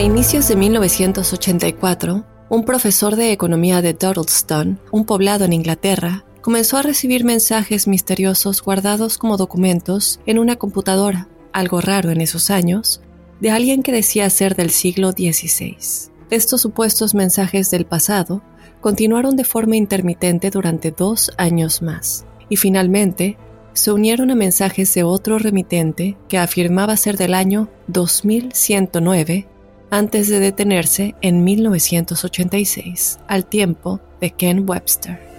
A inicios de 1984, un profesor de economía de Dudleston, un poblado en Inglaterra, comenzó a recibir mensajes misteriosos guardados como documentos en una computadora, algo raro en esos años, de alguien que decía ser del siglo XVI. Estos supuestos mensajes del pasado continuaron de forma intermitente durante dos años más, y finalmente se unieron a mensajes de otro remitente que afirmaba ser del año 2109 antes de detenerse en 1986, al tiempo de Ken Webster.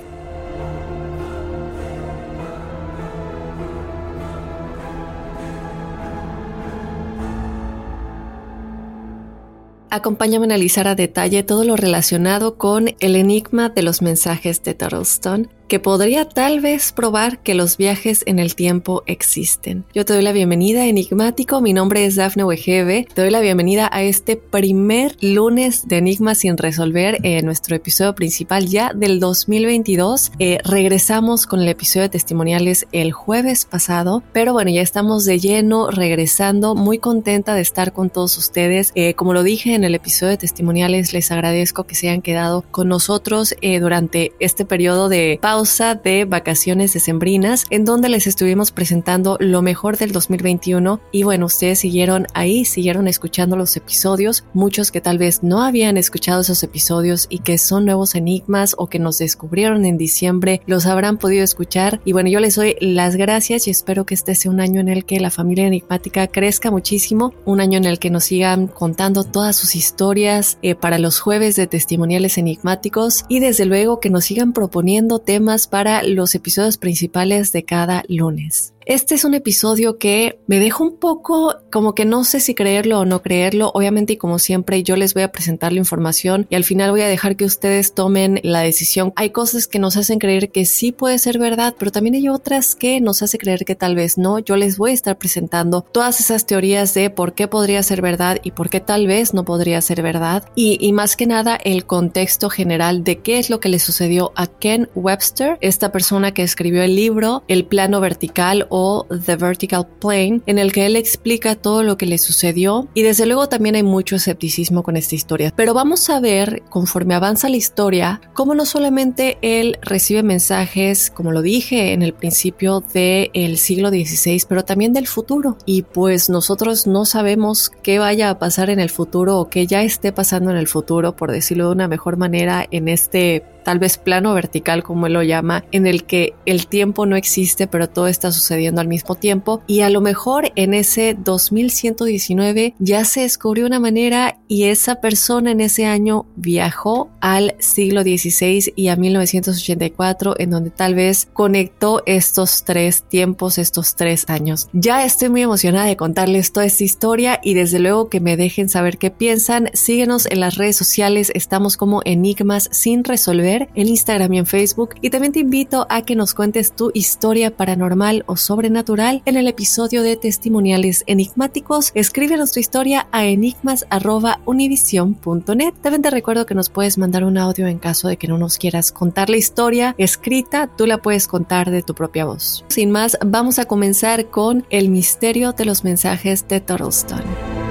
Acompáñame a analizar a detalle todo lo relacionado con el enigma de los mensajes de Tuttlestone que podría tal vez probar que los viajes en el tiempo existen. Yo te doy la bienvenida, enigmático. Mi nombre es Dafne Wegebe. Te doy la bienvenida a este primer lunes de Enigmas sin resolver, en nuestro episodio principal ya del 2022. Eh, regresamos con el episodio de testimoniales el jueves pasado, pero bueno, ya estamos de lleno regresando. Muy contenta de estar con todos ustedes. Eh, como lo dije en el episodio de testimoniales, les agradezco que se hayan quedado con nosotros eh, durante este periodo de pausa de vacaciones decembrinas en donde les estuvimos presentando lo mejor del 2021 y bueno, ustedes siguieron ahí, siguieron escuchando los episodios, muchos que tal vez no habían escuchado esos episodios y que son nuevos enigmas o que nos descubrieron en diciembre, los habrán podido escuchar. Y bueno, yo les doy las gracias y espero que este sea un año en el que la familia enigmática crezca muchísimo, un año en el que nos sigan contando todas sus historias eh, para los jueves de testimoniales enigmáticos. Y desde luego que nos sigan proponiendo temas para los episodios principales de cada lunes. Este es un episodio que me deja un poco como que no sé si creerlo o no creerlo. Obviamente y como siempre yo les voy a presentar la información y al final voy a dejar que ustedes tomen la decisión. Hay cosas que nos hacen creer que sí puede ser verdad, pero también hay otras que nos hace creer que tal vez no. Yo les voy a estar presentando todas esas teorías de por qué podría ser verdad y por qué tal vez no podría ser verdad. Y, y más que nada el contexto general de qué es lo que le sucedió a Ken Webster, esta persona que escribió el libro El plano vertical o The Vertical Plane, en el que él explica todo lo que le sucedió y desde luego también hay mucho escepticismo con esta historia. Pero vamos a ver, conforme avanza la historia, cómo no solamente él recibe mensajes, como lo dije en el principio del siglo XVI, pero también del futuro. Y pues nosotros no sabemos qué vaya a pasar en el futuro o qué ya esté pasando en el futuro, por decirlo de una mejor manera, en este tal vez plano vertical como él lo llama, en el que el tiempo no existe pero todo está sucediendo al mismo tiempo y a lo mejor en ese 2119 ya se descubrió una manera y esa persona en ese año viajó al siglo XVI y a 1984 en donde tal vez conectó estos tres tiempos, estos tres años. Ya estoy muy emocionada de contarles toda esta historia y desde luego que me dejen saber qué piensan. Síguenos en las redes sociales, estamos como Enigmas sin resolver en Instagram y en Facebook. Y también te invito a que nos cuentes tu historia paranormal o sobrenatural en el episodio de Testimoniales Enigmáticos. Escríbenos tu historia a enigmas.univision.net. También te recuerdo que nos puedes mandar un audio en caso de que no nos quieras contar la historia escrita, tú la puedes contar de tu propia voz. Sin más, vamos a comenzar con el misterio de los mensajes de Torrelstone.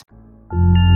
Soy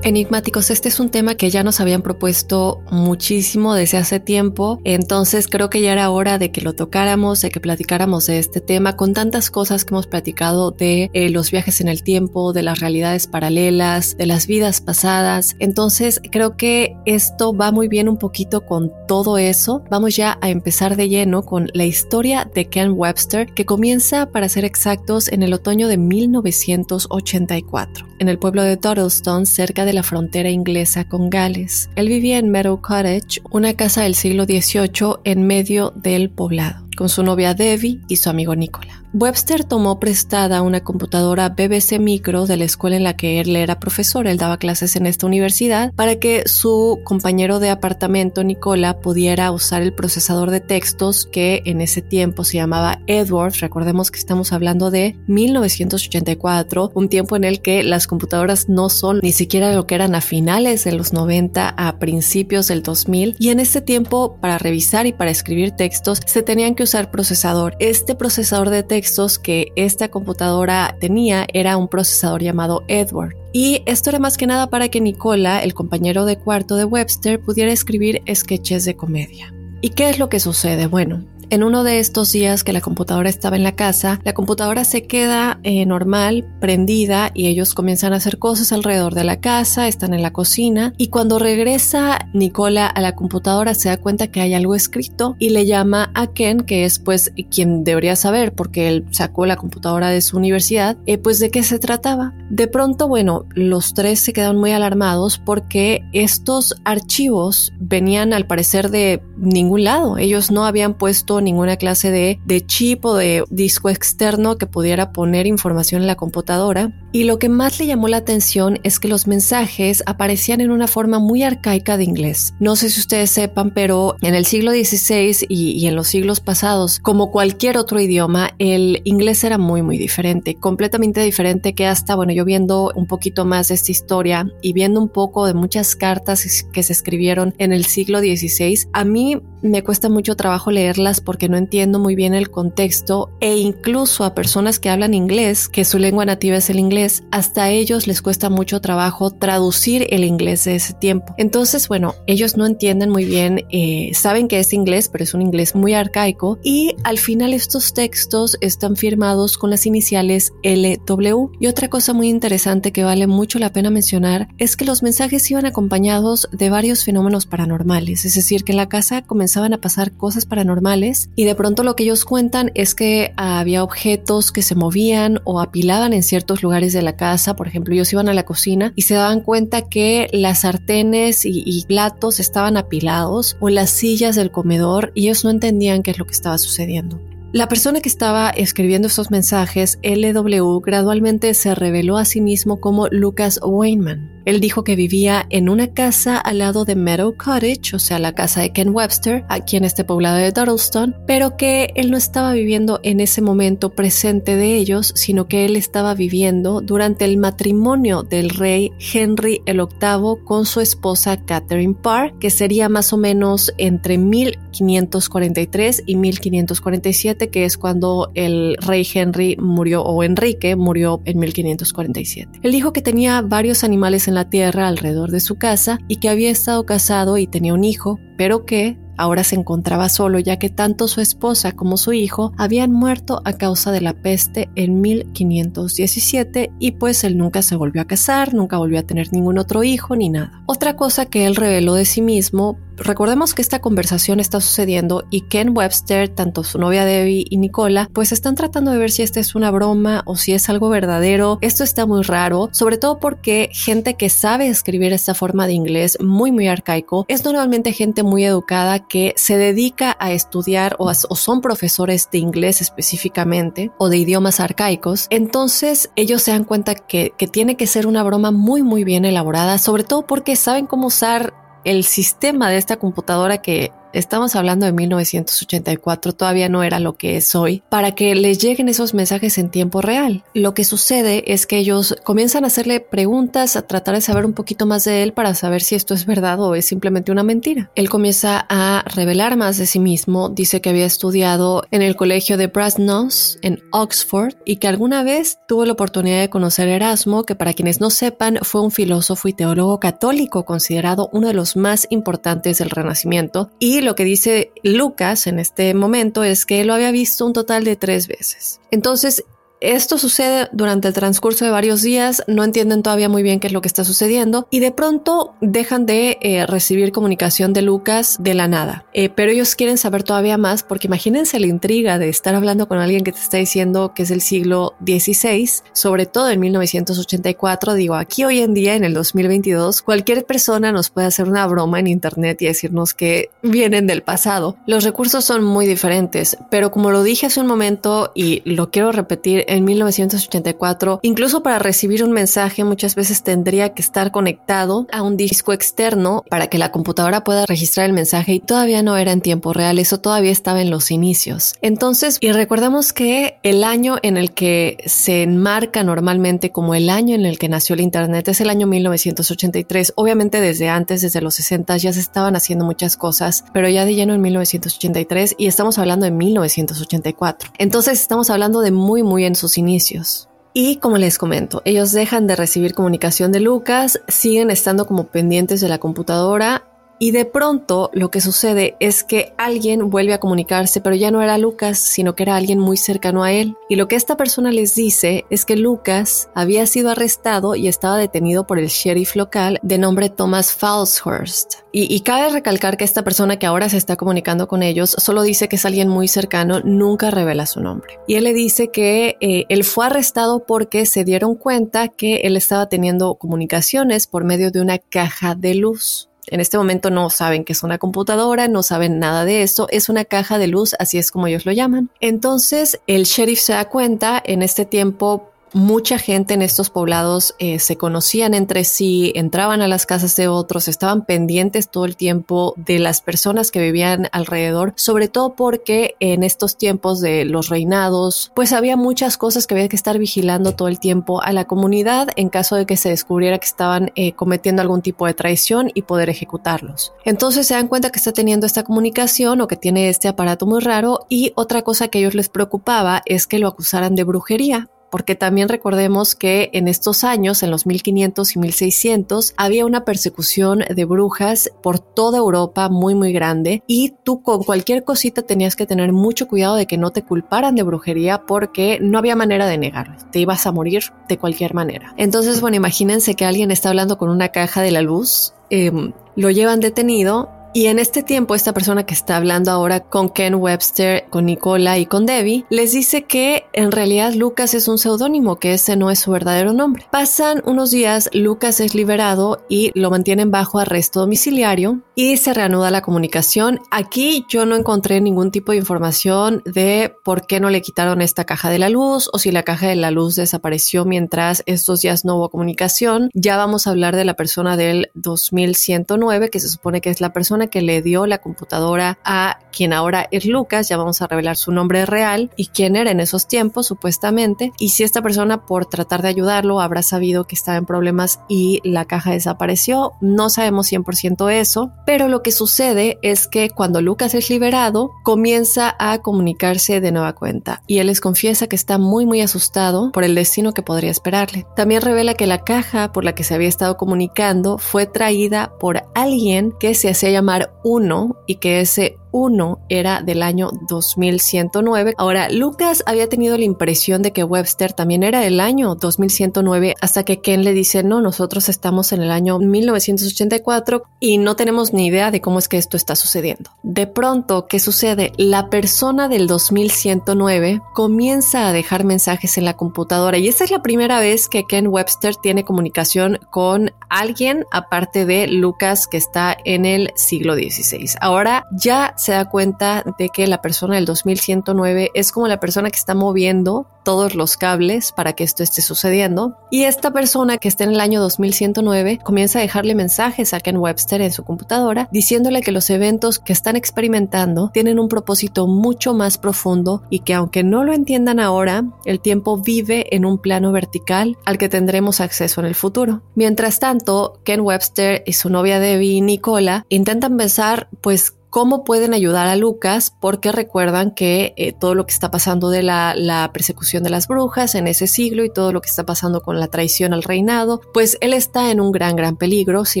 Enigmáticos, este es un tema que ya nos habían propuesto muchísimo desde hace tiempo, entonces creo que ya era hora de que lo tocáramos, de que platicáramos de este tema, con tantas cosas que hemos platicado de eh, los viajes en el tiempo, de las realidades paralelas, de las vidas pasadas, entonces creo que esto va muy bien un poquito con todo eso. Vamos ya a empezar de lleno con la historia de Ken Webster, que comienza, para ser exactos, en el otoño de 1984, en el pueblo de Dudleston, cerca de la frontera inglesa con Gales. Él vivía en Meadow Cottage, una casa del siglo XVIII en medio del poblado con su novia Debbie y su amigo Nicola. Webster tomó prestada una computadora BBC Micro de la escuela en la que él era profesor, él daba clases en esta universidad, para que su compañero de apartamento, Nicola, pudiera usar el procesador de textos que en ese tiempo se llamaba Edward. Recordemos que estamos hablando de 1984, un tiempo en el que las computadoras no son ni siquiera lo que eran a finales de los 90 a principios del 2000 y en este tiempo para revisar y para escribir textos se tenían que usar procesador. Este procesador de textos que esta computadora tenía era un procesador llamado Edward. Y esto era más que nada para que Nicola, el compañero de cuarto de Webster, pudiera escribir sketches de comedia. ¿Y qué es lo que sucede? Bueno, en uno de estos días que la computadora estaba en la casa, la computadora se queda eh, normal, prendida, y ellos comienzan a hacer cosas alrededor de la casa, están en la cocina, y cuando regresa Nicola a la computadora se da cuenta que hay algo escrito y le llama a Ken, que es pues quien debería saber porque él sacó la computadora de su universidad, eh, pues de qué se trataba. De pronto, bueno, los tres se quedan muy alarmados porque estos archivos venían al parecer de ningún lado. Ellos no habían puesto ninguna clase de, de chip o de disco externo que pudiera poner información en la computadora. Y lo que más le llamó la atención es que los mensajes aparecían en una forma muy arcaica de inglés. No sé si ustedes sepan, pero en el siglo XVI y, y en los siglos pasados, como cualquier otro idioma, el inglés era muy, muy diferente, completamente diferente que hasta, bueno, yo viendo un poquito más de esta historia y viendo un poco de muchas cartas que se escribieron en el siglo XVI, a mí me cuesta mucho trabajo leerlas porque no entiendo muy bien el contexto e incluso a personas que hablan inglés, que su lengua nativa es el inglés, hasta a ellos les cuesta mucho trabajo traducir el inglés de ese tiempo. Entonces, bueno, ellos no entienden muy bien, eh, saben que es inglés, pero es un inglés muy arcaico y al final estos textos están firmados con las iniciales LW. Y otra cosa muy interesante que vale mucho la pena mencionar es que los mensajes iban acompañados de varios fenómenos paranormales, es decir, que en la casa comenzaban a pasar cosas paranormales y de pronto lo que ellos cuentan es que había objetos que se movían o apilaban en ciertos lugares de la casa, por ejemplo, ellos iban a la cocina y se daban cuenta que las sartenes y, platos estaban apilados o las sillas del comedor y ellos no entendían qué es lo que estaba sucediendo. La persona que estaba escribiendo estos mensajes, LW, gradualmente se reveló a sí mismo como Lucas Weinman. Él dijo que vivía en una casa al lado de Meadow Cottage, o sea, la casa de Ken Webster, aquí en este poblado de Dudleston, pero que él no estaba viviendo en ese momento presente de ellos, sino que él estaba viviendo durante el matrimonio del rey Henry el VIII con su esposa Catherine Parr, que sería más o menos entre 1543 y 1547, que es cuando el rey Henry murió, o Enrique murió en 1547. Él dijo que tenía varios animales en la tierra alrededor de su casa y que había estado casado y tenía un hijo, pero que Ahora se encontraba solo ya que tanto su esposa como su hijo habían muerto a causa de la peste en 1517 y pues él nunca se volvió a casar, nunca volvió a tener ningún otro hijo ni nada. Otra cosa que él reveló de sí mismo recordemos que esta conversación está sucediendo y Ken Webster, tanto su novia Debbie y Nicola, pues están tratando de ver si esta es una broma o si es algo verdadero. Esto está muy raro, sobre todo porque gente que sabe escribir esta forma de inglés muy muy arcaico es normalmente gente muy educada que se dedica a estudiar o, son profesores de inglés específicamente o de idiomas arcaicos. Entonces ellos se dan cuenta que, tiene que ser una broma muy muy bien elaborada, sobre todo porque saben cómo usar el sistema de esta computadora que estamos hablando de 1984, todavía no era lo que es hoy, para que les lleguen esos mensajes en tiempo real. Lo que sucede es que ellos comienzan a hacerle preguntas, a tratar de saber un poquito más de él para saber si esto es verdad o es simplemente una mentira. Él comienza a revelar más de sí mismo, dice que había estudiado en el colegio de Brasenose en Oxford y que alguna vez tuvo la oportunidad de conocer a Erasmo, que para quienes no sepan fue un filósofo y teólogo católico considerado uno de los más importantes del Renacimiento y lo que dice Lucas en este momento es que lo había visto un total de tres veces. Entonces, esto sucede durante el transcurso de varios días, no entienden todavía muy bien qué es lo que está sucediendo y de pronto dejan de eh, recibir comunicación de Lucas de la nada. Eh, pero ellos quieren saber todavía más porque imagínense la intriga de estar hablando con alguien que te está diciendo que es del siglo XVI, sobre todo en 1984. Digo, aquí hoy en día, en el 2022, cualquier persona nos puede hacer una broma en Internet y decirnos que vienen del pasado. Los recursos son muy diferentes, pero como lo dije hace un momento y lo quiero repetir, en 1984, incluso para recibir un mensaje muchas veces tendría que estar conectado a un disco externo para que la computadora pueda registrar el mensaje y todavía no era en tiempo real, eso todavía estaba en los inicios. Entonces, y recordemos que el año en el que se enmarca normalmente como el año en el que nació el Internet es el año 1983. Obviamente desde antes, desde los 60 ya se estaban haciendo muchas cosas, pero ya de lleno en 1983 y estamos hablando de 1984. Entonces estamos hablando de muy, muy en sus inicios. Y como les comento, ellos dejan de recibir comunicación de Lucas, siguen estando como pendientes de la computadora y de pronto lo que sucede es que alguien vuelve a comunicarse, pero ya no era Lucas, sino que era alguien muy cercano a él. Y lo que esta persona les dice es que Lucas había sido arrestado y estaba detenido por el sheriff local de nombre Thomas Falshurst. Y, y cabe recalcar que esta persona que ahora se está comunicando con ellos solo dice que es alguien muy cercano, nunca revela su nombre. Y él le dice que eh, él fue arrestado porque se dieron cuenta que él estaba teniendo comunicaciones por medio de una caja de luz. En este momento no saben que es una computadora, no saben nada de esto, es una caja de luz, así es como ellos lo llaman. Entonces el sheriff se da cuenta en este tiempo mucha gente en estos poblados eh, se conocían entre sí, entraban a las casas de otros, estaban pendientes todo el tiempo de las personas que vivían alrededor, sobre todo porque en estos tiempos de los reinados, pues había muchas cosas que había que estar vigilando todo el tiempo a la comunidad en caso de que se descubriera que estaban eh, cometiendo algún tipo de traición y poder ejecutarlos. Entonces se dan cuenta que está teniendo esta comunicación o que tiene este aparato muy raro y otra cosa que a ellos les preocupaba es que lo acusaran de brujería porque también recordemos que en estos años, en los 1500 y 1600, había una persecución de brujas por toda Europa muy muy grande y tú con cualquier cosita tenías que tener mucho cuidado de que no te culparan de brujería porque no había manera de negarlo, te ibas a morir de cualquier manera. Entonces, bueno, imagínense que alguien está hablando con una caja de la luz, em, lo llevan detenido Y en este tiempo, esta persona que está hablando ahora con Ken Webster, con Nicola y con Debbie, les dice que en realidad Lucas es un seudónimo, que ese no es su verdadero nombre. Pasan unos días, Lucas es liberado y lo mantienen bajo arresto domiciliario y se reanuda la comunicación. Aquí yo no encontré ningún tipo de información de por qué no le quitaron esta caja de la luz o si la caja de la luz desapareció mientras estos días no hubo comunicación. Ya vamos a hablar de la persona del 2109, que se supone que es la persona que le dio la computadora a quien ahora es Lucas. Ya vamos a revelar su nombre real y quién era en esos tiempos, supuestamente. Y si esta persona, por tratar de ayudarlo, habrá sabido que estaba en problemas y la caja desapareció. No sabemos 100% eso, pero lo que sucede es que cuando Lucas es liberado, comienza a comunicarse de nueva cuenta y él les confiesa que está muy muy asustado por el destino que podría esperarle. También revela que la caja por la que se había estado comunicando fue traída por alguien que se hacía llamar Uno y que ese 1 era del año 2109. Ahora, Lucas había tenido la impresión de que Webster también era del año 2109 hasta que Ken le dice, no, nosotros estamos en el año 1984 y no tenemos ni idea de cómo es que esto está sucediendo. De pronto, ¿qué sucede? La persona del 2109 comienza a dejar mensajes en la computadora y esta es la primera vez que Ken Webster tiene comunicación con alguien aparte de Lucas que está en el siglo XVI. Ahora ya se da cuenta de que la persona del 2109 es como la persona que está moviendo todos los cables para que esto esté sucediendo. Y esta persona que está en el año 2109 comienza a dejarle mensajes a Ken Webster en su computadora diciéndole que los eventos que están experimentando tienen un propósito mucho más profundo y que aunque no lo entiendan ahora, el tiempo vive en un plano vertical al que tendremos acceso en el futuro. Mientras tanto, Ken Webster y su novia Debbie, Nicola, intentan pensar pues cómo pueden ayudar a Lucas, porque recuerdan que eh, todo lo que está pasando de la, la, persecución de las brujas en ese siglo y todo lo que está pasando con la traición al reinado, pues él está en un gran, gran peligro si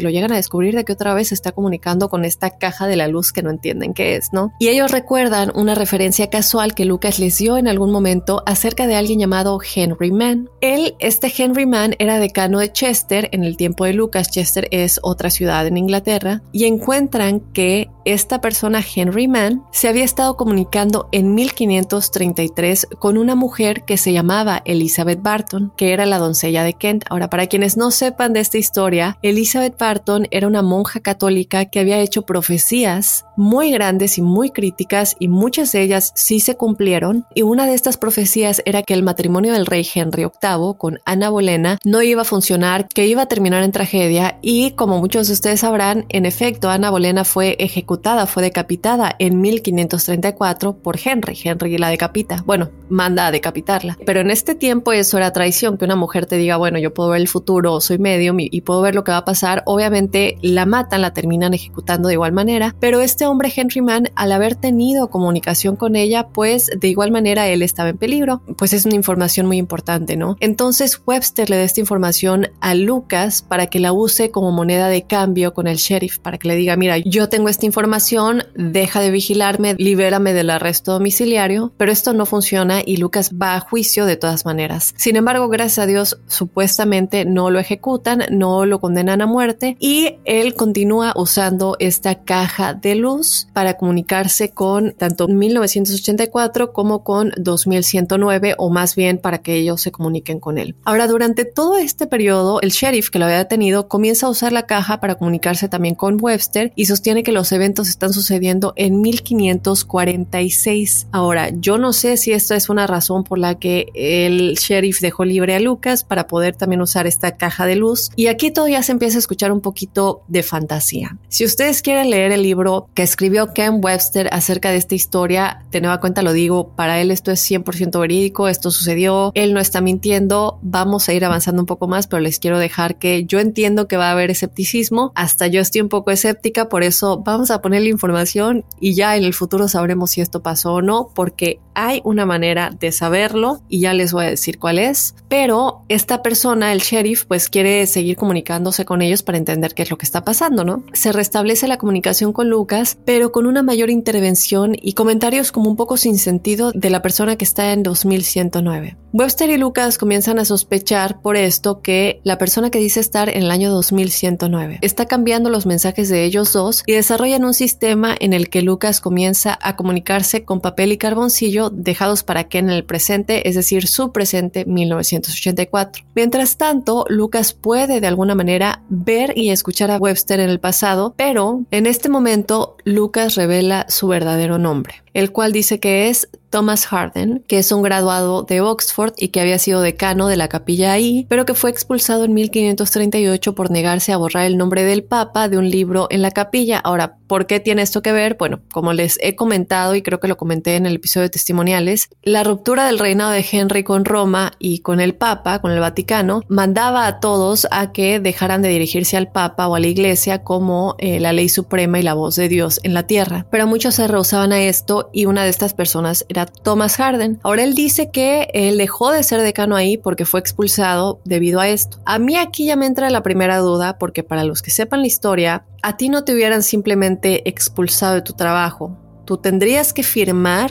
lo llegan a descubrir de que otra vez se está comunicando con esta caja de la luz que no entienden qué es, ¿no? Y ellos recuerdan una referencia casual que Lucas les dio en algún momento acerca de alguien llamado Henry Mann. Él, este Henry Mann, era decano de Chester en el tiempo de Lucas. Chester es otra ciudad en Inglaterra y encuentran que esta persona, Henry Mann, se había estado comunicando en 1533 con una mujer que se llamaba Elizabeth Barton, que era la doncella de Kent. Ahora, para quienes no sepan de esta historia, Elizabeth Barton era una monja católica que había hecho profecías muy grandes y muy críticas y muchas de ellas sí se cumplieron. Y una de estas profecías era que el matrimonio del rey Henry VIII con Ana Bolena no iba a funcionar, que iba a terminar en tragedia y como muchos de ustedes sabrán, en efecto, Ana Bolena fue ejecutada fue decapitada en 1534 por Henry. Henry la decapita. Bueno, manda a decapitarla. Pero en este tiempo eso era traición, que una mujer te diga, bueno, yo puedo ver el futuro, soy medium y, puedo ver lo que va a pasar. Obviamente la matan, la terminan ejecutando de igual manera. Pero este hombre, Henry Mann, al haber tenido comunicación con ella, pues de igual manera él estaba en peligro. Pues es una información muy importante, ¿no? Entonces Webster le da esta información a Lucas para que la use como moneda de cambio con el sheriff, para que le diga, mira, yo tengo esta información información, deja de vigilarme, libérame del arresto domiciliario, pero esto no funciona y Lucas va a juicio de todas maneras. Sin embargo, gracias a Dios, supuestamente no lo ejecutan, no lo condenan a muerte y él continúa usando esta caja de luz para comunicarse con tanto 1984 como con 2109 o más bien para que ellos se comuniquen con él. Ahora, durante todo este periodo, el sheriff que lo había detenido comienza a usar la caja para comunicarse también con Webster y sostiene que los eventos están sucediendo en 1546. Ahora, yo no sé si esta es una razón por la que el sheriff dejó libre a Lucas para poder también usar esta caja de luz. Y aquí todavía se empieza a escuchar un poquito de fantasía. Si ustedes quieren leer el libro que escribió Ken Webster acerca de esta historia, de nueva cuenta lo digo, para él esto es 100% verídico, esto sucedió, él no está mintiendo, vamos a ir avanzando un poco más, pero les quiero dejar que yo entiendo que va a haber escepticismo, hasta yo estoy un poco escéptica, por eso vamos a poner la información y ya en el futuro sabremos si esto pasó o no, porque hay una manera de saberlo y ya les voy a decir cuál es. Pero esta persona, el sheriff, pues quiere seguir comunicándose con ellos para entender qué es lo que está pasando, ¿no? Se restablece la comunicación con Lucas, pero con una mayor intervención y comentarios como un poco sin sentido de la persona que está en 2109. Webster y Lucas comienzan a sospechar por esto que la persona que dice estar en el año 2109 está cambiando los mensajes de ellos dos y desarrollan un un sistema en el que Lucas comienza a comunicarse con papel y carboncillo dejados para Ken en el presente, es decir, su presente 1984. Mientras tanto, Lucas puede de alguna manera ver y escuchar a Webster en el pasado, pero en este momento Lucas revela su verdadero nombre, el cual dice que es Thomas Harden, que es un graduado de Oxford y que había sido decano de la capilla ahí, pero que fue expulsado en 1538 por negarse a borrar el nombre del Papa de un libro en la capilla. Ahora, ¿por qué tiene esto que ver? Bueno, como les he comentado y creo que lo comenté en el episodio de testimoniales, la ruptura del reinado de Henry con Roma y con el Papa, con el Vaticano, mandaba a todos a que dejaran de dirigirse al Papa o a la Iglesia como eh, la ley suprema y la voz de Dios en la tierra. Pero muchos se rehusaban a esto y una de estas personas era Thomas Harden. Ahora él dice que él dejó de ser decano ahí porque fue expulsado debido a esto. A mí aquí ya me entra la primera duda porque para los que sepan la historia, a ti no te hubieran simplemente expulsado de tu trabajo. Tú tendrías que firmar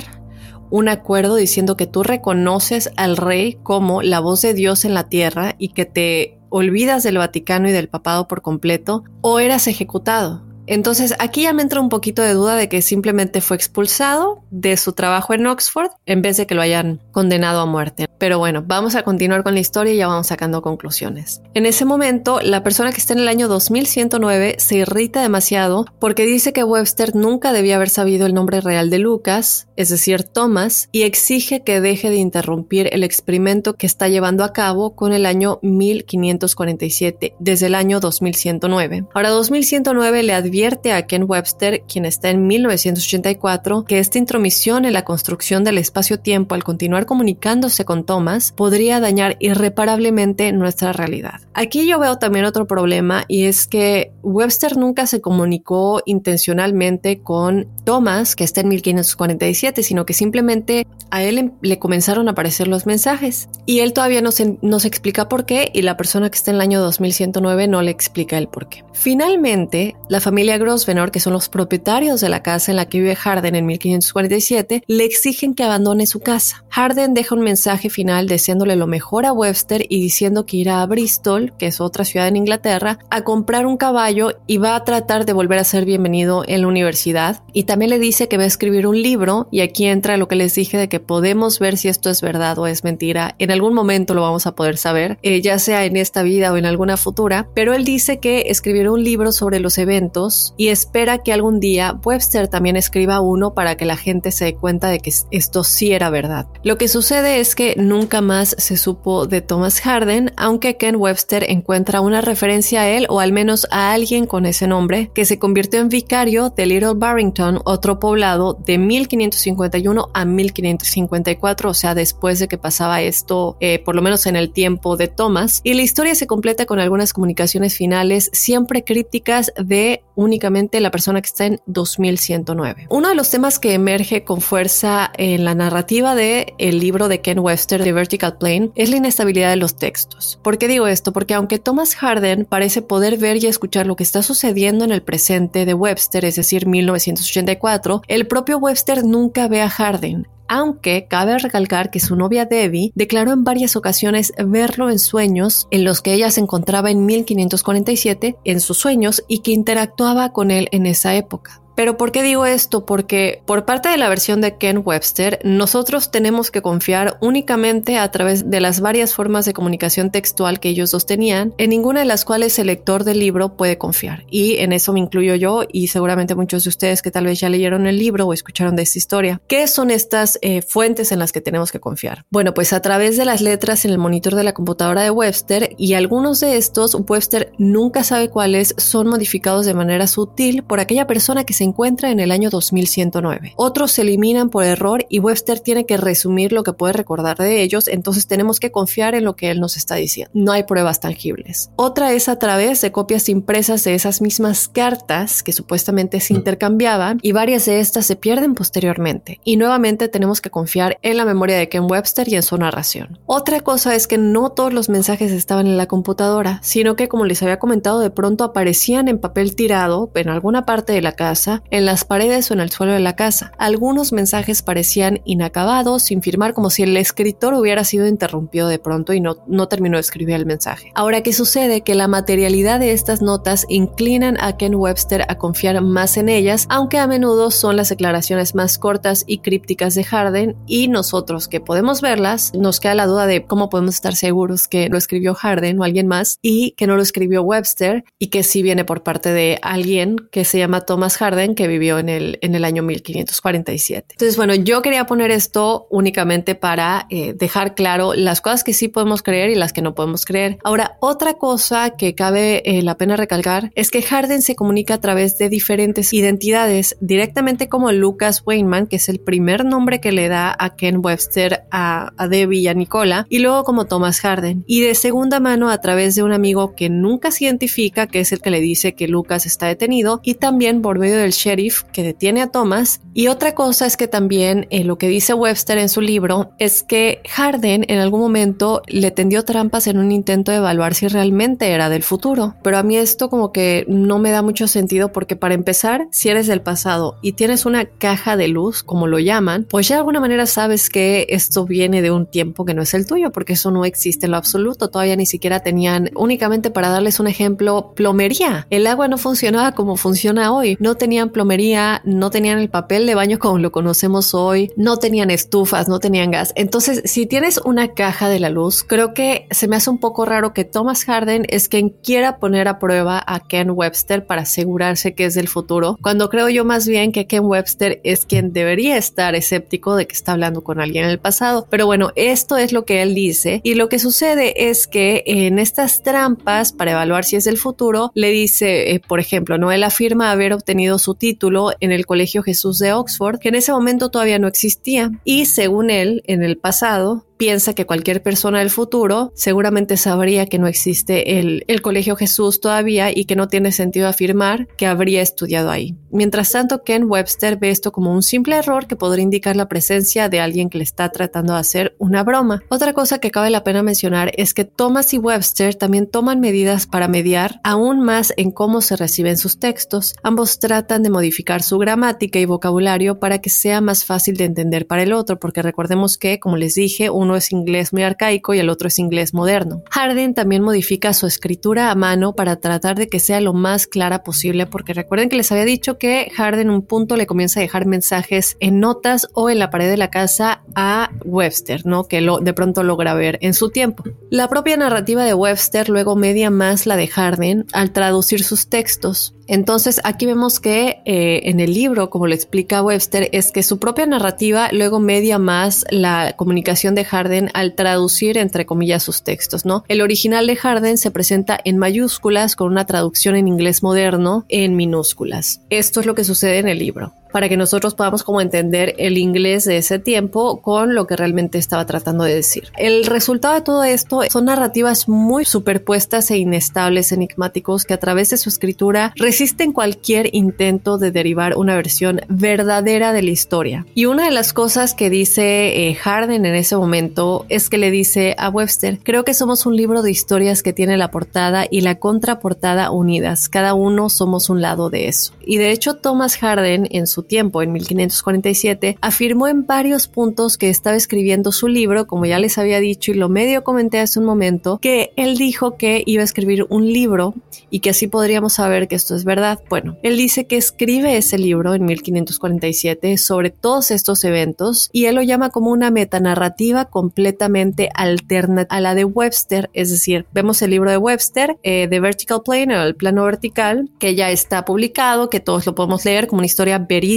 un acuerdo diciendo que tú reconoces al rey como la voz de Dios en la tierra y que te olvidas del Vaticano y del papado por completo o eras ejecutado. Entonces aquí ya me entra un poquito de duda de que simplemente fue expulsado de su trabajo en Oxford en vez de que lo hayan condenado a muerte. Pero bueno, vamos a continuar con la historia y ya vamos sacando conclusiones. En ese momento, la persona que está en el año 2109 se irrita demasiado porque dice que Webster nunca debía haber sabido el nombre real de Lucas, es decir, Thomas, y exige que deje de interrumpir el experimento que está llevando a cabo con el año 1547 desde el año 2109. Ahora 2109 le advierte a Ken Webster, quien está en 1984, que esta intromisión en la construcción del espacio-tiempo al continuar comunicándose con Thomas podría dañar irreparablemente nuestra realidad. Aquí yo veo también otro problema y es que Webster nunca se comunicó intencionalmente con Thomas, que está en 1547, sino que simplemente a él le comenzaron a aparecer los mensajes y él todavía no se, no se explica por qué y la persona que está en el año 2109 no le explica el por qué. Finalmente, la familia Grosvenor, que son los propietarios de la casa en la que vive Harden en 1547, le exigen que abandone su casa. Harden deja un mensaje final deseándole lo mejor a Webster y diciendo que irá a Bristol, que es otra ciudad en Inglaterra, a comprar un caballo y va a tratar de volver a ser bienvenido en la universidad. Y también le dice que va a escribir un libro y aquí entra lo que les dije de que podemos ver si esto es verdad o es mentira. En algún momento lo vamos a poder saber, eh, ya sea en esta vida o en alguna futura, pero él dice que escribirá un libro sobre los eventos y espera que algún día Webster también escriba uno para que la gente se dé cuenta de que esto sí era verdad. Lo que sucede es que nunca más se supo de Thomas Harden, aunque Ken Webster encuentra una referencia a él o al menos a alguien con ese nombre que se convirtió en vicario de Little Barrington, otro poblado de 1551 a 1554, o sea, después de que pasaba esto, eh, por lo menos en el tiempo de Thomas, y la historia se completa con algunas comunicaciones finales siempre crípticas de únicamente la persona que está en 2109. Uno de los temas que emerge con fuerza en la narrativa de el libro de Ken Webster, The Vertical Plane, es la inestabilidad de los textos. ¿Por qué digo esto? Porque aunque Thomas Harden parece poder ver y escuchar lo que está sucediendo en el presente de Webster, es decir, 1984, el propio Webster nunca ve a Harden aunque cabe recalcar que su novia Debbie declaró en varias ocasiones verlo en sueños en los que ella se encontraba en 1547 en sus sueños y que interactuaba con él en esa época. Pero ¿por qué digo esto? Porque por parte de la versión de Ken Webster, nosotros tenemos que confiar únicamente a través de las varias formas de comunicación textual que ellos dos tenían, en ninguna de las cuales el lector del libro puede confiar. Y en eso me incluyo yo y seguramente muchos de ustedes que tal vez ya leyeron el libro o escucharon de esta historia. ¿Qué son estas eh, fuentes en las que tenemos que confiar? Bueno, pues a través de las letras en el monitor de la computadora de Webster y algunos de estos, Webster nunca sabe cuáles son modificados de manera sutil por aquella persona que se encuentra en el año 2109. Otros se eliminan por error y Webster tiene que resumir lo que puede recordar de ellos, entonces tenemos que confiar en lo que él nos está diciendo. No hay pruebas tangibles. Otra es a través de copias impresas de esas mismas cartas que supuestamente se intercambiaban y varias de estas se pierden posteriormente. Y nuevamente tenemos que confiar en la memoria de Ken Webster y en su narración. Otra cosa es que no todos los mensajes estaban en la computadora, sino que como les había comentado de pronto aparecían en papel tirado en alguna parte de la casa en las paredes o en el suelo de la casa. Algunos mensajes parecían inacabados, sin firmar, como si el escritor hubiera sido interrumpido de pronto y no, no terminó de escribir el mensaje. Ahora, ¿qué sucede? Que la materialidad de estas notas inclinan a Ken Webster a confiar más en ellas, aunque a menudo son las declaraciones más cortas y crípticas de Harden y nosotros que podemos verlas, nos queda la duda de cómo podemos estar seguros que lo escribió Harden o alguien más y que no lo escribió Webster y que sí viene por parte de alguien que se llama Thomas Harden que vivió en el, en el año 1547. Entonces, bueno, yo quería poner esto únicamente para eh, dejar claro las cosas que sí podemos creer y las que no podemos creer. Ahora, otra cosa que cabe eh, la pena recalcar es que Harden se comunica a través de diferentes identidades, directamente como Lucas Weinman, que es el primer nombre que le da a Ken Webster, a, a Debbie y a Nicola, y luego como Thomas Harden, y de segunda mano a través de un amigo que nunca se identifica, que es el que le dice que Lucas está detenido, y también por medio del sheriff que detiene a Thomas. Y otra cosa es que también eh, lo que dice Webster en su libro es que Harden en algún momento le tendió trampas en un intento de evaluar si realmente era del futuro. Pero a mí esto como que no me da mucho sentido porque para empezar, si eres del pasado y tienes una caja de luz, como lo llaman, pues ya de alguna manera sabes que esto viene de un tiempo que no es el tuyo, porque eso no existe en lo absoluto. Todavía ni siquiera tenían, únicamente para darles un ejemplo, plomería. El agua no funcionaba como funciona hoy. No tenían plomería, no tenían el papel de baño como lo conocemos hoy, no tenían estufas, no tenían gas. Entonces, si tienes una caja de la luz, creo que se me hace un poco raro que Thomas Harden es quien quiera poner a prueba a Ken Webster para asegurarse que es del futuro, cuando creo yo más bien que Ken Webster es quien debería estar escéptico de que está hablando con alguien en el pasado. Pero bueno, esto es lo que él dice y lo que sucede es que en estas trampas para evaluar si es del futuro, le dice, eh, por ejemplo, no él afirma haber obtenido su título en el Colegio Jesús de Oxford, que en ese momento todavía no existía. Y según él, en el pasado, piensa que cualquier persona del futuro seguramente sabría que no existe el, el, Colegio Jesús todavía y que no tiene sentido afirmar que habría estudiado ahí. Mientras tanto, Ken Webster ve esto como un simple error que podría indicar la presencia de alguien que le está tratando de hacer una broma. Otra cosa que cabe la pena mencionar es que Thomas y Webster también toman medidas para mediar aún más en cómo se reciben sus textos. Ambos tratan de modificar su gramática y vocabulario para que sea más fácil de entender para el otro, porque recordemos que, como les dije, uno es inglés muy arcaico y el otro es inglés moderno. Harden también modifica su escritura a mano para tratar de que sea lo más clara posible, porque recuerden que les había dicho que Harden un punto le comienza a dejar mensajes en notas o en la pared de la casa a Webster, ¿no? Que lo, de pronto logra ver en su tiempo. La propia narrativa de Webster luego media más la de Harden al traducir sus textos. Entonces aquí vemos que eh, en el libro, como lo explica Webster, es que su propia narrativa luego media más la comunicación de Harden al traducir entre comillas sus textos, ¿no? El original de Harden se presenta en mayúsculas con una traducción en inglés moderno en minúsculas. Esto es lo que sucede en el libro para que nosotros podamos como entender el inglés de ese tiempo con lo que realmente estaba tratando de decir. El resultado de todo esto son narrativas muy superpuestas e inestables, enigmáticos, que a través de su escritura resisten cualquier intento de derivar una versión verdadera de la historia. Y una de las cosas que dice eh, Harden en ese momento es que le dice a Webster, creo que somos un libro de historias que tiene la portada y la contraportada unidas, cada uno somos un lado de eso. Y de hecho Thomas Harden en su tiempo, en 1547, afirmó en varios puntos que estaba escribiendo su libro, como ya les había dicho y lo medio comenté hace un momento, que él dijo que iba a escribir un libro y que así podríamos saber que esto es verdad. Bueno, él dice que escribe ese libro en 1547 sobre todos estos eventos y él lo llama como una metanarrativa completamente alterna a la de Webster, es decir, vemos el libro de Webster, eh, The Vertical Plane o el plano vertical, que ya está publicado, que todos lo podemos leer como una historia verídica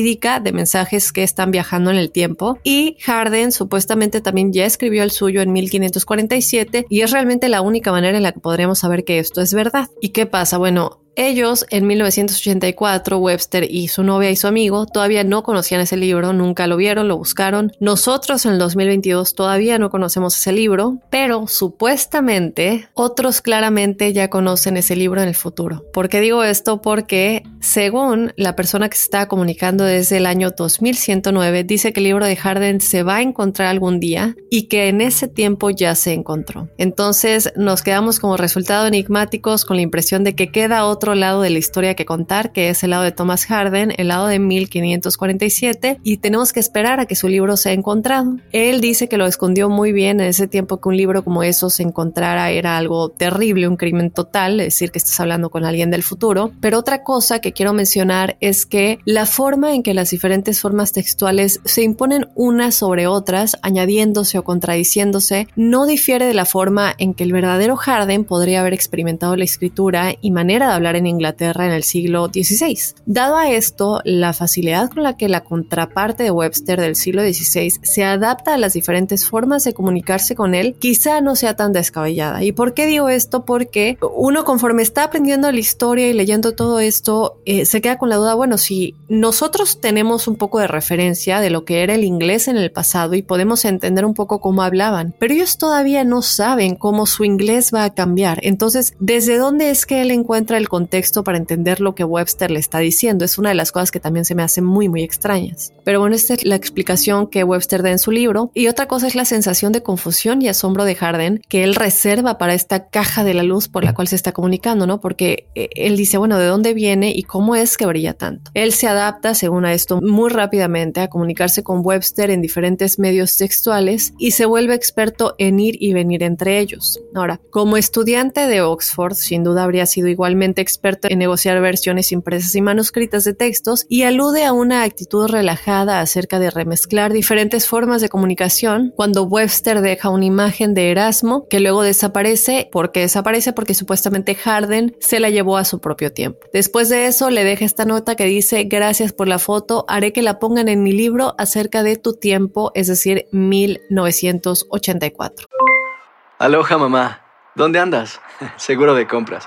de mensajes que están viajando en el tiempo. Y Harden supuestamente también ya escribió el suyo en 1547 y es realmente la única manera en la que podremos saber que esto es verdad. ¿Y qué pasa? Bueno, ellos en 1984, Webster y su novia y su amigo todavía no conocían ese libro, nunca lo vieron, lo buscaron. Nosotros en el 2022 todavía no conocemos ese libro, pero supuestamente otros claramente ya conocen ese libro en el futuro. ¿Por qué digo esto? Porque según la persona que se está comunicando desde el año 2109, dice que el libro de Harden se va a encontrar algún día y que en ese tiempo ya se encontró. Entonces nos quedamos como resultado enigmáticos con la impresión de que queda otro otro lado de la historia que contar, que es el lado de Thomas Harden, el lado de 1547, y tenemos que esperar a que su libro sea encontrado. Él dice que lo escondió muy bien en ese tiempo que un libro como eso se encontrara era algo terrible, un crimen total, es decir, que estás hablando con alguien del futuro. Pero otra cosa que quiero mencionar es que la forma en que las diferentes formas textuales se imponen unas sobre otras, añadiéndose o contradiciéndose, no difiere de la forma en que el verdadero Harden podría haber experimentado la escritura y manera de hablar en Inglaterra en el siglo XVI. Dado a esto, la facilidad con la que la contraparte de Webster del siglo XVI se adapta a las diferentes formas de comunicarse con él, quizá no sea tan descabellada. ¿Y por qué digo esto? Porque uno conforme está aprendiendo la historia y leyendo todo esto, eh, se queda con la duda, bueno, si nosotros tenemos un poco de referencia de lo que era el inglés en el pasado y podemos entender un poco cómo hablaban, pero ellos todavía no saben cómo su inglés va a cambiar. Entonces, ¿desde dónde es que él encuentra el contexto para entender lo que Webster le está diciendo? Es una de las cosas que también se me hacen muy, muy extrañas. Pero bueno, esta es la explicación que Webster da en su libro. Y otra cosa es la sensación de confusión y asombro de Harden que él reserva para esta caja de la luz por la cual se está comunicando, ¿no? Porque eh, él dice, bueno, ¿de dónde viene y cómo es que brilla tanto? Él se adapta, según a esto, muy rápidamente a comunicarse con Webster en diferentes medios textuales y se vuelve experto en ir y venir entre ellos. Ahora, como estudiante de Oxford, sin duda habría sido igualmente experto en negociar versiones impresas y manuscritas de textos y alude a una actitud relajada acerca de remezclar diferentes formas de comunicación cuando Webster deja una imagen de Erasmo que luego desaparece. ¿Por qué desaparece? Porque supuestamente Harden se la llevó a su propio tiempo. Después de eso le deja esta nota que dice gracias por la foto, haré que la pongan en mi libro acerca de tu tiempo, es decir, 1984. Aloha mamá, ¿dónde andas? Seguro de compras.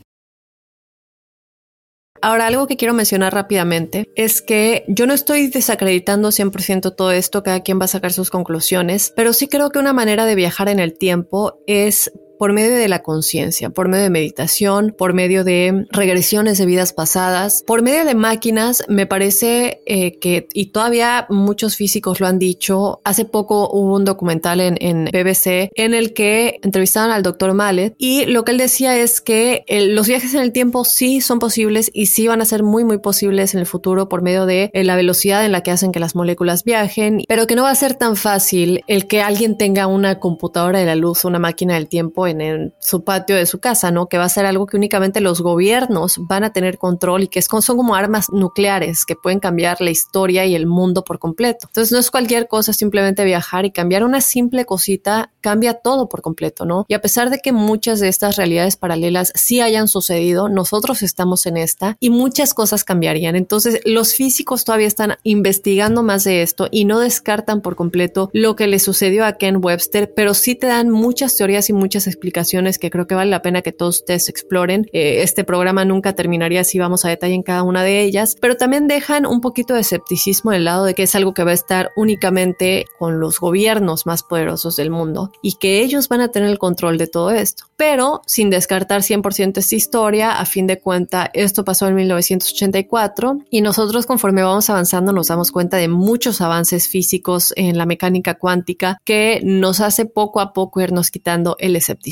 Ahora, algo que quiero mencionar rápidamente es que yo no estoy desacreditando 100% todo esto, cada quien va a sacar sus conclusiones, pero sí creo que una manera de viajar en el tiempo es por medio de la conciencia, por medio de meditación, por medio de regresiones de vidas pasadas, por medio de máquinas, me parece eh, que, y todavía muchos físicos lo han dicho, hace poco hubo un documental en, BBC en el que entrevistaban al doctor Mallet y lo que él decía es que el, los viajes en el tiempo sí son posibles y sí van a ser muy, muy posibles en el futuro por medio de eh, la velocidad en la que hacen que las moléculas viajen, pero que no va a ser tan fácil el que alguien tenga una computadora de la luz, una máquina del tiempo en, su patio de su casa, ¿no? Que va a ser algo que únicamente los gobiernos van a tener control y que es, son como armas nucleares que pueden cambiar la historia y el mundo por completo. Entonces no es cualquier cosa simplemente viajar y cambiar una simple cosita cambia todo por completo, ¿no? Y a pesar de que muchas de estas realidades paralelas sí hayan sucedido, nosotros estamos en esta y muchas cosas cambiarían. Entonces los físicos todavía están investigando más de esto y no descartan por completo lo que le sucedió a Ken Webster, pero sí te dan muchas teorías y muchas explicaciones que creo que vale la pena que todos ustedes exploren. Eh, este programa nunca terminaría si vamos a detalle en cada una de ellas, pero también dejan un poquito de escepticismo del lado de que es algo que va a estar únicamente con los gobiernos más poderosos del mundo y que ellos van a tener el control de todo esto. Pero sin descartar 100% esta historia, a fin de cuenta, esto pasó en 1984 y nosotros conforme vamos avanzando nos damos cuenta de muchos avances físicos en la mecánica cuántica que nos hace poco a poco irnos quitando el escepticismo.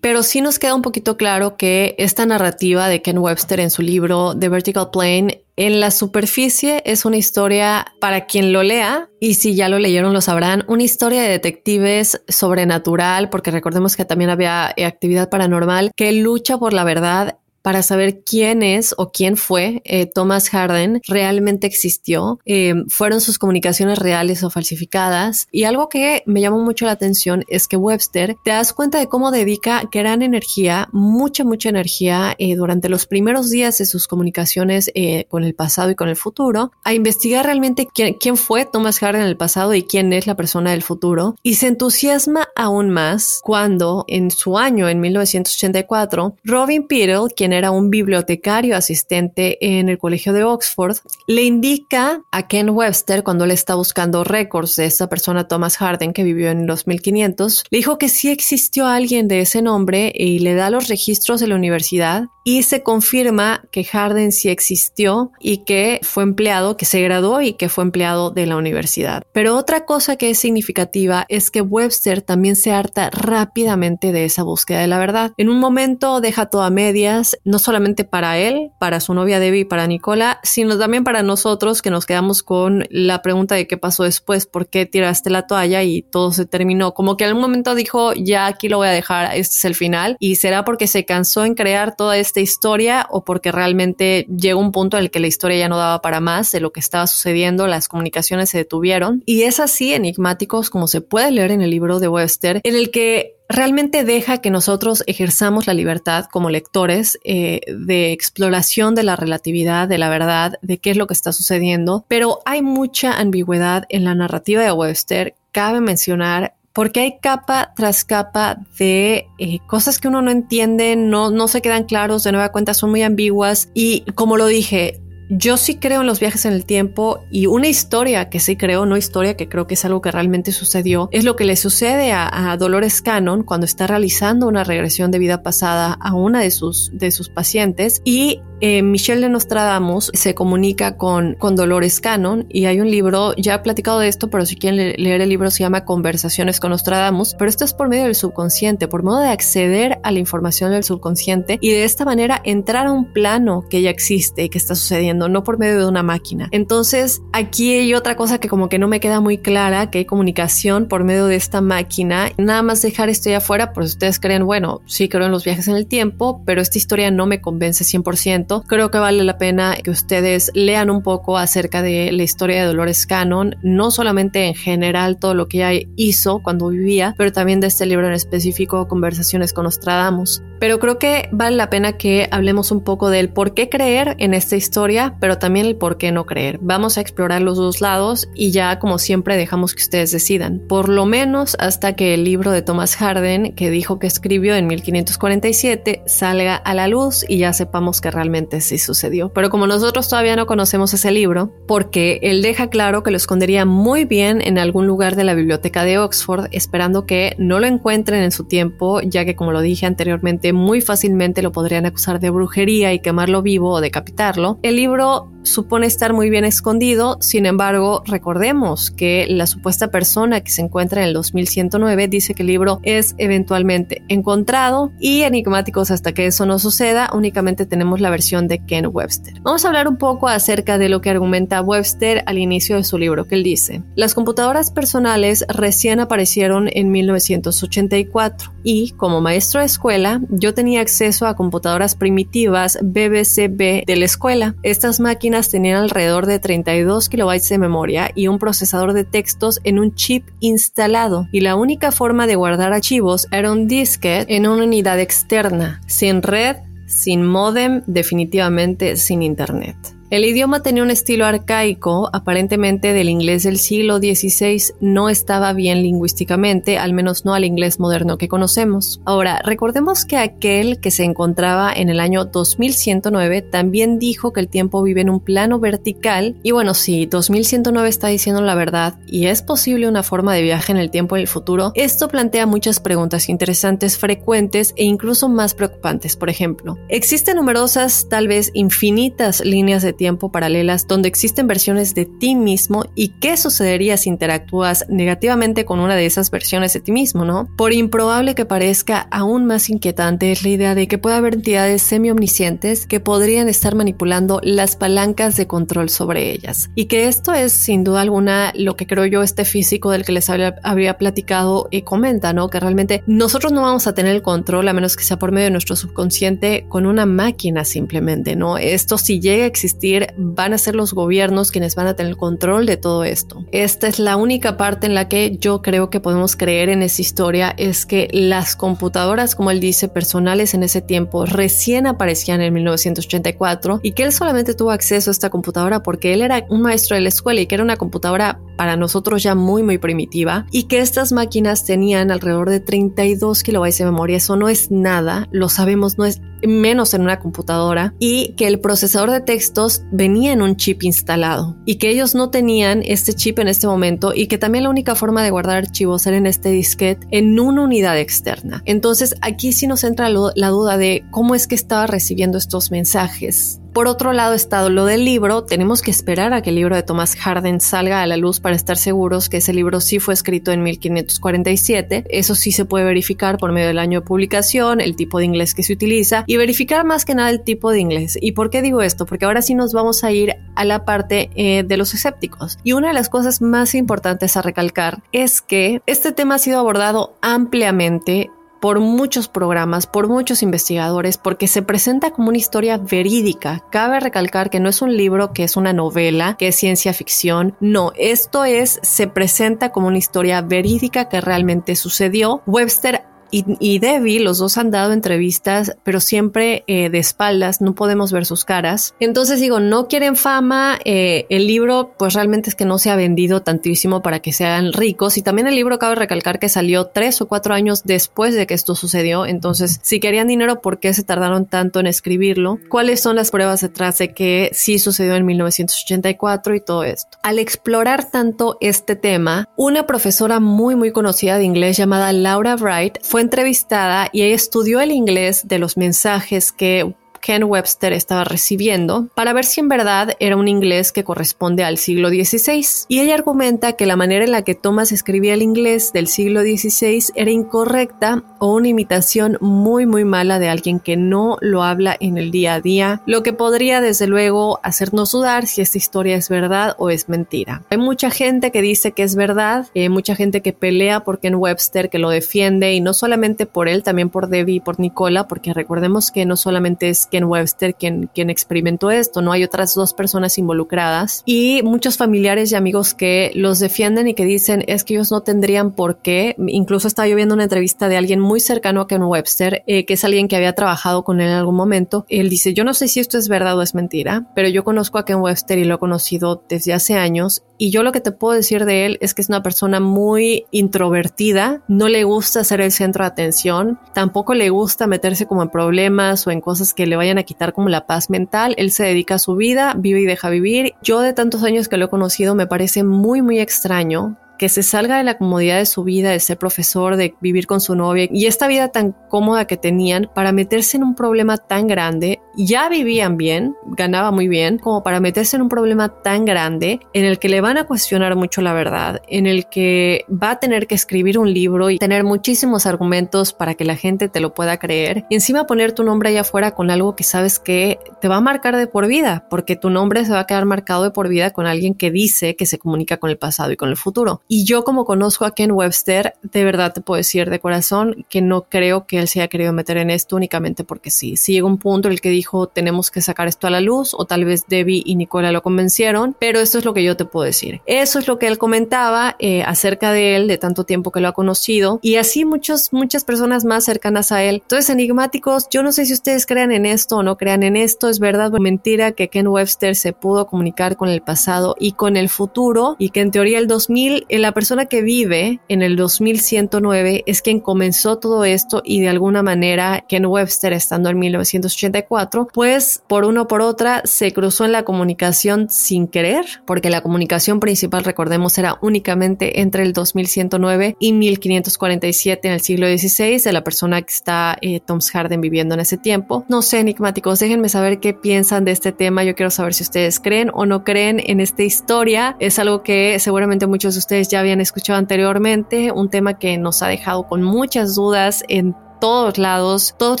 Pero sí nos queda un poquito claro que esta narrativa de Ken Webster en su libro The Vertical Plane en la superficie es una historia para quien lo lea, y si ya lo leyeron lo sabrán, una historia de detectives sobrenatural, porque recordemos que también había actividad paranormal, que lucha por la verdad para saber quién es o quién fue eh, Thomas Harden, realmente existió, eh, fueron sus comunicaciones reales o falsificadas. Y algo que me llamó mucho la atención es que Webster te das cuenta de cómo dedica gran energía, mucha, mucha energía eh, durante los primeros días de sus comunicaciones con el pasado y con el futuro, a investigar realmente quién, fue Thomas Harden en el pasado y quién es la persona del futuro. Y se entusiasma aún más cuando en su año, en 1984, Robin Peetle, quien era un bibliotecario asistente en el Colegio de Oxford, le indica a Ken Webster cuando le está buscando récords de esa persona Thomas Harden que vivió en los 1500, le dijo que sí existió alguien de ese nombre y le da los registros de la universidad y se confirma que Harden sí existió y que fue empleado, que se graduó y que fue empleado de la universidad. Pero otra cosa que es significativa es que Webster también se harta rápidamente de esa búsqueda de la verdad. En un momento deja todo a medias, no solamente para él, para su novia Debbie y para Nicola, sino también para nosotros que nos quedamos con la pregunta de qué pasó después, por qué tiraste la toalla y todo se terminó. Como que en algún momento dijo, ya aquí lo voy a dejar, este es el final, y será porque se cansó en crear toda esta historia o porque realmente llegó un punto en el que la historia ya no daba para más de lo que estaba sucediendo, las comunicaciones se detuvieron. Y es así enigmáticos como se puede leer en el libro de Webster, en el que realmente deja que nosotros ejerzamos la libertad como lectores eh, de exploración de la relatividad, de la verdad, de qué es lo que está sucediendo, pero hay mucha ambigüedad en la narrativa de Webster. Cabe mencionar porque hay capa tras capa de eh, cosas que uno no entiende, no, no se quedan claros, de nueva cuenta son muy ambiguas y como lo dije, yo sí creo en los viajes en el tiempo y una historia que sí creo, no historia que creo que es algo que realmente sucedió, es lo que le sucede a, Dolores Cannon cuando está realizando una regresión de vida pasada a una de sus, de sus pacientes y eh, Michelle de Nostradamus se comunica con, con Dolores Cannon y hay un libro, ya he platicado de esto, pero si quieren leer el libro se llama Conversaciones con Nostradamus, pero esto es por medio del subconsciente, por modo de acceder a la información del subconsciente y de esta manera entrar a un plano que ya existe y que está sucediendo, no por medio de una máquina. Entonces, aquí hay otra cosa que como que no me queda muy clara, que hay comunicación por medio de esta máquina. Nada más dejar esto ya afuera, pues ustedes creen, bueno, sí creo en los viajes en el tiempo, pero esta historia no me convence 100% creo que vale la pena que ustedes lean un poco acerca de la historia de Dolores Cannon, no solamente en general todo lo que ella hizo cuando vivía, pero también de este libro en específico, Conversaciones con Nostradamus. Pero creo que vale la pena que hablemos un poco del por qué creer en esta historia, pero también el por qué no creer. Vamos a explorar los dos lados y ya como siempre dejamos que ustedes decidan, por lo menos hasta que el libro de Thomas Harden, que dijo que escribió en 1547, salga a la luz y ya sepamos que realmente sí sucedió. Pero como nosotros todavía no conocemos ese libro, porque él deja claro que lo escondería muy bien en algún lugar de la biblioteca de Oxford, esperando que no lo encuentren en su tiempo, ya que como lo dije anteriormente, muy fácilmente lo podrían acusar de brujería y quemarlo vivo o decapitarlo. El libro しろ。Supone estar muy bien escondido, sin embargo, recordemos que la supuesta persona que se encuentra en el 2109 dice que el libro es eventualmente encontrado y enigmáticos hasta que eso no suceda, únicamente tenemos la versión de Ken Webster. Vamos a hablar un poco acerca de lo que argumenta Webster al inicio de su libro, que él dice, las computadoras personales recién aparecieron en 1984 y como maestro de escuela yo tenía acceso a computadoras primitivas BBCB de la escuela. Estas máquinas tenían alrededor de 32 kilobytes de memoria y un procesador de textos en un chip instalado, y la única forma de guardar archivos era un disquete en una unidad externa, sin red, sin modem, definitivamente sin internet. El idioma tenía un estilo arcaico, aparentemente del inglés del siglo XVI no estaba bien lingüísticamente, al menos no al inglés moderno que conocemos. Ahora, recordemos que aquel que se encontraba en el año 2109 también dijo que el tiempo vive en un plano vertical y bueno, si 2109 está diciendo la verdad y es posible una forma de viaje en el tiempo en el futuro, esto plantea muchas preguntas interesantes, frecuentes e incluso más preocupantes. Por ejemplo, existen numerosas, tal vez infinitas líneas de tiempo paralelas donde existen versiones de ti mismo y qué sucedería si interactúas negativamente con una de esas versiones de ti mismo, ¿no? Por improbable que parezca, aún más inquietante es la idea de que pueda haber entidades semi-omniscientes que podrían estar manipulando las palancas de control sobre ellas. Y que esto es, sin duda alguna, lo que creo yo este físico del que les había, había platicado y comenta, ¿no? Que realmente nosotros no vamos a tener el control a menos que sea por medio de nuestro subconsciente con una máquina simplemente, ¿no? Esto si llega a existir van a ser los gobiernos quienes van a tener control de todo esto. Esta es la única parte en la que yo creo que podemos creer en esa historia es que las computadoras, como él dice, personales en ese tiempo recién aparecían en 1984 y que él solamente tuvo acceso a esta computadora porque él era un maestro de la escuela y que era una computadora para nosotros ya muy muy primitiva y que estas máquinas tenían alrededor de 32 kilobytes de memoria. Eso no es nada, lo sabemos, no es menos en una computadora y que el procesador de textos venía en un chip instalado y que ellos no tenían este chip en este momento y que también la única forma de guardar archivos era en este disquete en una unidad externa. Entonces aquí sí nos entra la duda de cómo es que estaba recibiendo estos mensajes por otro lado está lo del libro, tenemos que esperar a que el libro de Thomas Harden salga a la luz para estar seguros que ese libro sí fue escrito en 1547. Eso sí se puede verificar por medio del año de publicación, el tipo de inglés que se utiliza y verificar más que nada el tipo de inglés. ¿Y por qué digo esto? Porque ahora sí nos vamos a ir a la parte eh, de los escépticos. Y una de las cosas más importantes a recalcar es que este tema ha sido abordado ampliamente por muchos programas, por muchos investigadores, porque se presenta como una historia verídica. Cabe recalcar que no es un libro, que es una novela, que es ciencia ficción. No, esto es, se presenta como una historia verídica que realmente sucedió. Webster y, Debbie, los dos han dado entrevistas, pero siempre eh, de espaldas, no podemos ver sus caras. Entonces digo, no quieren fama, eh, el libro pues realmente es que no se ha vendido tantísimo para que sean ricos y también el libro cabe recalcar que salió tres o cuatro años después de que esto sucedió, entonces si querían dinero, ¿por qué se tardaron tanto en escribirlo? ¿Cuáles son las pruebas detrás de que sí sucedió en 1984 y todo esto? Al explorar tanto este tema, una profesora muy muy conocida de inglés llamada Laura Wright fue entrevistada y estudió el inglés de los mensajes que Ken Webster estaba recibiendo para ver si en verdad era un inglés que corresponde al siglo XVI. Y ella argumenta que la manera en la que Thomas escribía el inglés del siglo XVI era incorrecta o una imitación muy muy mala de alguien que no lo habla en el día a día, lo que podría desde luego hacernos dudar si esta historia es verdad o es mentira. Hay mucha gente que dice que es verdad, hay mucha gente que pelea por Ken Webster, que lo defiende y no solamente por él, también por Debbie y por Nicola, porque recordemos que no solamente es Ken Webster quien, quien experimentó esto, ¿no? Hay otras dos personas involucradas y muchos familiares y amigos que los defienden y que dicen es que ellos no tendrían por qué. Incluso estaba yo viendo una entrevista de alguien muy cercano a Ken Webster, eh, que es alguien que había trabajado con él en algún momento. Él dice, yo no sé si esto es verdad o es mentira, pero yo conozco a Ken Webster y lo he conocido desde hace años y yo lo que te puedo decir de él es que es una persona muy introvertida, no le gusta ser el centro de atención, tampoco le gusta meterse como en problemas o en cosas que le vayan a quitar como la paz mental. Él se dedica a su vida, vive y deja vivir. Yo de tantos años que lo he conocido me parece muy, muy extraño que se salga de la comodidad de su vida, de ser profesor, de vivir con su novia y esta vida tan cómoda que tenían para meterse en un problema tan grande. Ya vivían bien, ganaba muy bien, como para meterse en un problema tan grande en el que le van a cuestionar mucho la verdad, en el que va a tener que escribir un libro y tener muchísimos argumentos para que la gente te lo pueda creer y encima poner tu nombre allá afuera con algo que sabes que te va a marcar de por vida, porque tu nombre se va a quedar marcado de por vida con alguien que dice que se comunica con el pasado y con el futuro. Y yo como conozco a Ken Webster, de verdad te puedo decir de corazón que no creo que él se haya querido meter en esto únicamente porque sí. Si llega un punto en el que dijo tenemos que sacar esto a la luz o tal vez Debbie y Nicola lo convencieron, pero esto es lo que yo te puedo decir. Eso es lo que él comentaba eh, acerca de él, de tanto tiempo que lo ha conocido y así muchos, muchas personas más cercanas a él. Entonces, enigmáticos, yo no sé si ustedes crean en esto o no crean en esto, es verdad o mentira que Ken Webster se pudo comunicar con el pasado y con el futuro y que en teoría el 2000, eh, la persona que vive en el 2109 es quien comenzó todo esto y de alguna manera Ken Webster estando en 1984, pues por uno o por otra se cruzó en la comunicación sin querer, porque la comunicación principal, recordemos, era únicamente entre el 2109 y 1547 en el siglo XVI de la persona que está eh, Tom's Harden viviendo en ese tiempo. No sé, enigmáticos, déjenme saber qué piensan de este tema. Yo quiero saber si ustedes creen o no creen en esta historia. Es algo que seguramente muchos de ustedes ya habían escuchado anteriormente, un tema que nos ha dejado con muchas dudas en todos lados, todos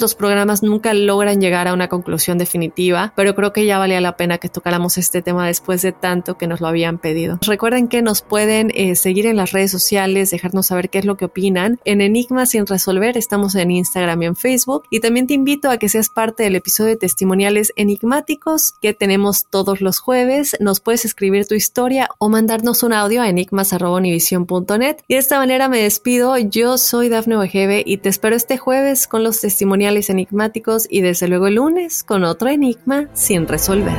los programas nunca logran llegar a una conclusión definitiva, pero creo que ya valía la pena que tocáramos este tema después de tanto que nos lo habían pedido. Recuerden que nos pueden eh, seguir en las redes sociales, dejarnos saber qué es lo que opinan. En Enigma sin resolver estamos en Instagram y en Facebook y también te invito a que seas parte del episodio de testimoniales enigmáticos que tenemos todos los jueves. Nos puedes escribir tu historia o mandarnos un audio a enigmas.univision.net y de esta manera me despido. Yo soy Dafne Wegebe y te espero este jueves jueves con los testimoniales enigmáticos y desde luego el lunes con otro enigma sin resolver.